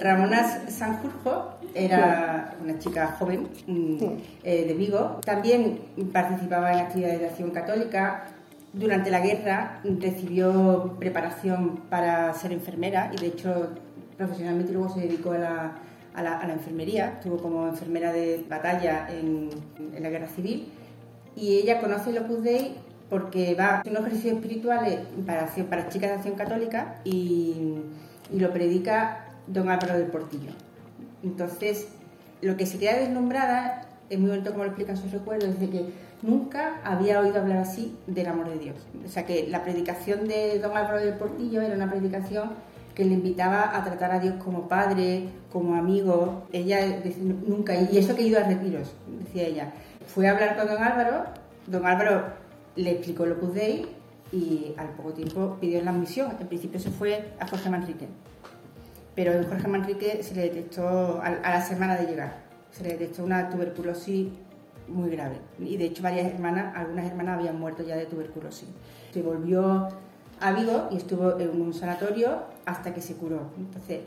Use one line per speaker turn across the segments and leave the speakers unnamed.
Ramona Sanjurjo era una chica joven mm, eh, de Vigo. También participaba en actividades de acción católica. Durante la guerra recibió preparación para ser enfermera y de hecho profesionalmente luego se dedicó a la, a la, enfermería. Estuvo como enfermera de batalla en, en la guerra civil. Y ella conoce el Opus Dei porque va a unos ejercicios espirituales para, para chicas de acción católica y, y lo predica don Álvaro del Portillo. Entonces, lo que se queda deslumbrada, es muy bonito como lo explican sus recuerdos, de que nunca había oído hablar así del amor de Dios. O sea, que la predicación de don Álvaro del Portillo era una predicación que le invitaba a tratar a Dios como padre, como amigo. Ella nunca, y eso que ha ido a retiros, decía ella. Fue a hablar con don Álvaro, don Álvaro le explicó lo Opus Dei y al poco tiempo pidió la admisión. En principio se fue a Jorge Manrique, pero en Jorge Manrique se le detectó a, la semana de llegar, se le detectó una tuberculosis muy grave y de hecho varias hermanas, algunas hermanas habían muerto ya de tuberculosis. Se volvió a Vigo y estuvo en un sanatorio hasta que se curó. Entonces,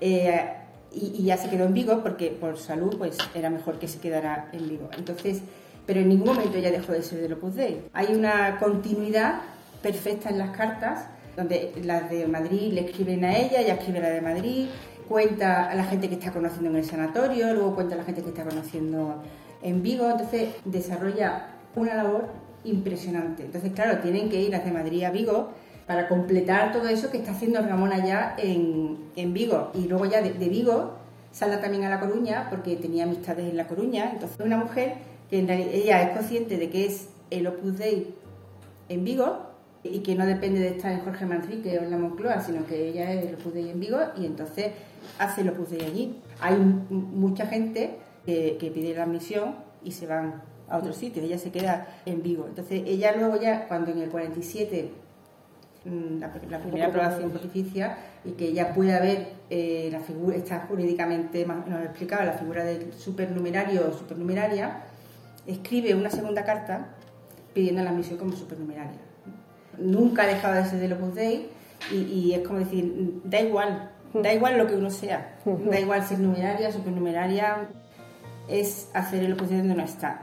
eh, y, y, ya se quedó en Vigo porque por salud pues era mejor que se quedara en Vigo. Entonces, pero en ningún momento ella dejó de ser del Opus Dei. Hay una continuidad perfecta en las cartas, donde las de Madrid le escriben a ella, ella escribe la de Madrid, cuenta a la gente que está conociendo en el sanatorio, luego cuenta a la gente que está conociendo en Vigo, entonces desarrolla una labor impresionante. Entonces, claro, tienen que ir desde Madrid a Vigo para completar todo eso que está haciendo Ramón allá en, en Vigo. Y luego ya de, de Vigo sale también a La Coruña, porque tenía amistades en La Coruña. Entonces, una mujer que en realidad ella es consciente de que es el Opus Dei en Vigo y que no depende de estar en Jorge Manrique o en la Moncloa, sino que ella es el Opus Dei en Vigo y entonces hace el Opus Dei allí. Hay mucha gente que, pide la admisión y se van a otro sitio, ella se queda en Vigo. Entonces ella luego ya, cuando en el 47 mm, la, primera aprobación pontificia y que ya pueda ver eh, la figura, está jurídicamente más o menos explicada, la figura del supernumerario o supernumeraria, escribe una segunda carta pidiendo la admisión como supernumeraria. Nunca ha dejado de ser del Opus Dei y, es como decir, da igual, da igual lo que uno sea, da igual ser numeraria, supernumeraria, es hacer el Opus Dei donde no está.